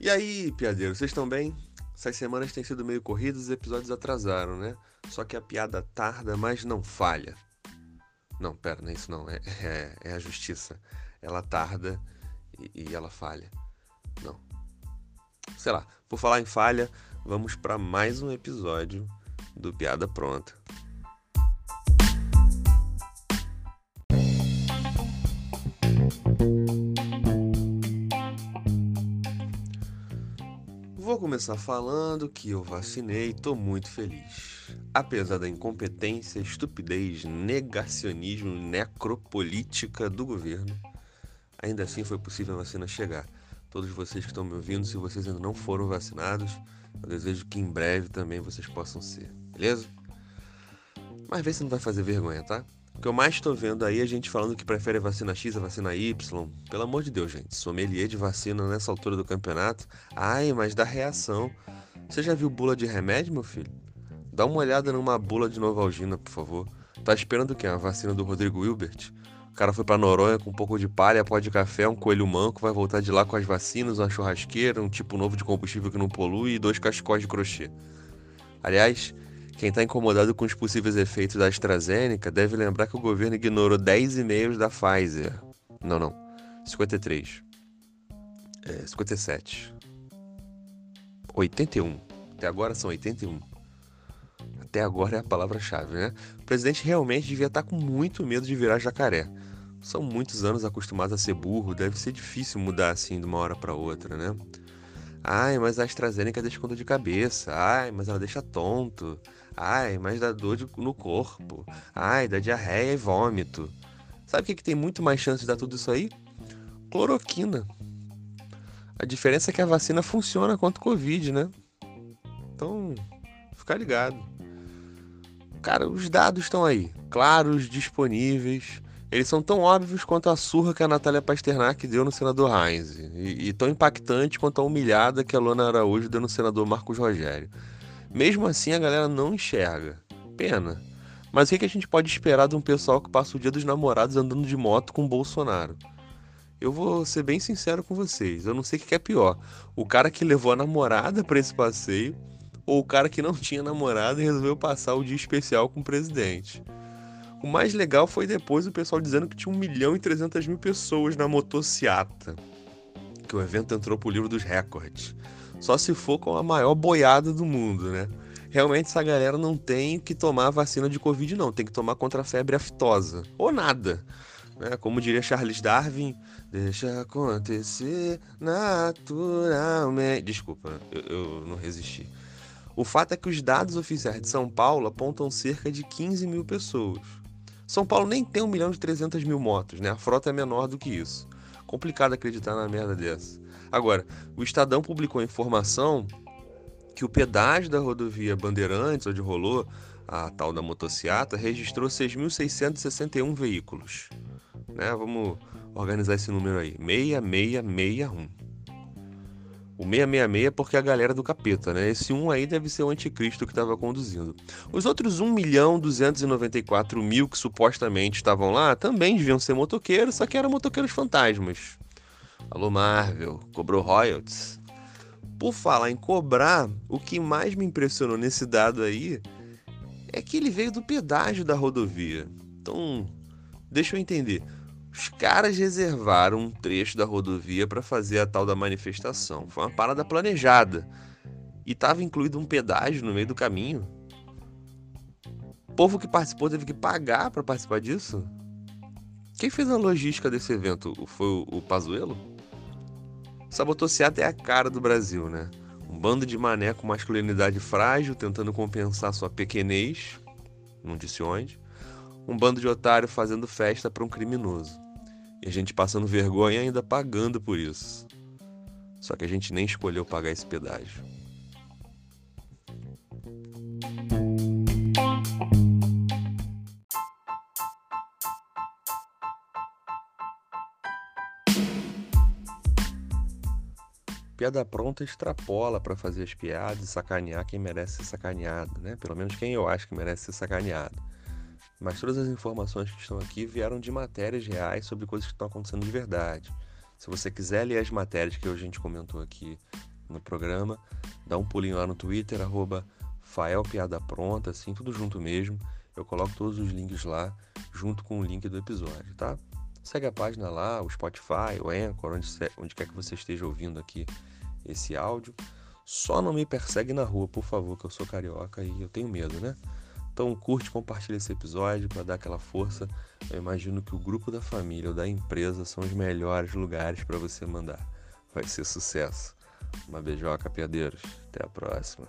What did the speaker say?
E aí, piadeiros, vocês estão bem? Essas semanas têm sido meio corridas os episódios atrasaram, né? Só que a piada tarda, mas não falha. Não, pera, não é isso não. É, é, é a justiça. Ela tarda e, e ela falha. Não. Sei lá, por falar em falha, vamos para mais um episódio do Piada Pronta. Começar falando que eu vacinei e tô muito feliz. Apesar da incompetência, estupidez, negacionismo, necropolítica do governo, ainda assim foi possível a vacina chegar. Todos vocês que estão me ouvindo, se vocês ainda não foram vacinados, eu desejo que em breve também vocês possam ser, beleza? Mas vê se não vai fazer vergonha, tá? O que eu mais estou vendo aí é gente falando que prefere vacina X a vacina Y. Pelo amor de Deus, gente. Sommelier de vacina nessa altura do campeonato. Ai, mas dá reação. Você já viu bula de remédio, meu filho? Dá uma olhada numa bula de Novalgina, por favor. Tá esperando o quê? A vacina do Rodrigo Hilbert? O cara foi pra Noronha com um pouco de palha, pó de café, um coelho manco, vai voltar de lá com as vacinas, uma churrasqueira, um tipo novo de combustível que não polui e dois cachecóis de crochê. Aliás, quem está incomodado com os possíveis efeitos da AstraZeneca deve lembrar que o governo ignorou 10 e-mails da Pfizer. Não, não. 53. É, 57. 81. Até agora são 81. Até agora é a palavra-chave, né? O presidente realmente devia estar tá com muito medo de virar jacaré. São muitos anos acostumados a ser burro, deve ser difícil mudar assim de uma hora para outra, né? Ai, mas a AstraZeneca deixa com dor de cabeça. Ai, mas ela deixa tonto. Ai, mas dá dor de, no corpo. Ai, dá diarreia e vômito. Sabe o que, que tem muito mais chance de dar tudo isso aí? Cloroquina. A diferença é que a vacina funciona contra o Covid, né? Então, ficar ligado. Cara, os dados estão aí, claros, disponíveis. Eles são tão óbvios quanto a surra que a Natália Pasternak deu no senador Heinz, e, e tão impactante quanto a humilhada que a Lona Araújo deu no senador Marcos Rogério. Mesmo assim, a galera não enxerga. Pena. Mas o que a gente pode esperar de um pessoal que passa o dia dos namorados andando de moto com o Bolsonaro? Eu vou ser bem sincero com vocês, eu não sei o que é pior. O cara que levou a namorada para esse passeio ou o cara que não tinha namorada e resolveu passar o dia especial com o presidente. O mais legal foi depois o pessoal dizendo que tinha 1 milhão e 300 mil pessoas na motociata. Que o evento entrou pro livro dos recordes. Só se for com a maior boiada do mundo, né? Realmente essa galera não tem que tomar vacina de Covid, não. Tem que tomar contra a febre aftosa. Ou nada. Né? Como diria Charles Darwin, deixa acontecer naturalmente. Desculpa, eu, eu não resisti. O fato é que os dados oficiais de São Paulo apontam cerca de 15 mil pessoas. São Paulo nem tem 1 milhão de 300 mil motos, né? A frota é menor do que isso. Complicado acreditar na merda dessa. Agora, o Estadão publicou informação que o pedágio da rodovia Bandeirantes, onde rolou a tal da motociata, registrou 6.661 veículos. Né? Vamos organizar esse número aí. 6661. O 666 é porque a galera do capeta, né? Esse 1 aí deve ser o anticristo que estava conduzindo. Os outros 1 milhão 294 mil que supostamente estavam lá também deviam ser motoqueiros, só que eram motoqueiros fantasmas. Alô Marvel, cobrou royalties. Por falar em cobrar, o que mais me impressionou nesse dado aí é que ele veio do pedágio da rodovia. Então, deixa eu entender. Os caras reservaram um trecho da rodovia para fazer a tal da manifestação. Foi uma parada planejada. E estava incluído um pedágio no meio do caminho. O povo que participou teve que pagar para participar disso? Quem fez a logística desse evento? Foi o, o Pazuello? Sabotociata é a cara do Brasil, né? Um bando de mané com masculinidade frágil tentando compensar sua pequenez, não disse onde um bando de otário fazendo festa para um criminoso. E a gente passando vergonha ainda pagando por isso. Só que a gente nem escolheu pagar esse pedágio. Piada pronta extrapola para fazer as piadas e sacanear quem merece ser sacaneado, né? Pelo menos quem eu acho que merece ser sacaneado. Mas todas as informações que estão aqui vieram de matérias reais sobre coisas que estão acontecendo de verdade. Se você quiser ler as matérias que a gente comentou aqui no programa, dá um pulinho lá no Twitter, arroba assim, tudo junto mesmo. Eu coloco todos os links lá, junto com o link do episódio, tá? Segue a página lá, o Spotify, o Anchor, onde, onde quer que você esteja ouvindo aqui esse áudio. Só não me persegue na rua, por favor, que eu sou carioca e eu tenho medo, né? Então curte, compartilha esse episódio para dar aquela força. Eu imagino que o grupo da família ou da empresa são os melhores lugares para você mandar. Vai ser sucesso. Uma beijoca, piadeiros. Até a próxima.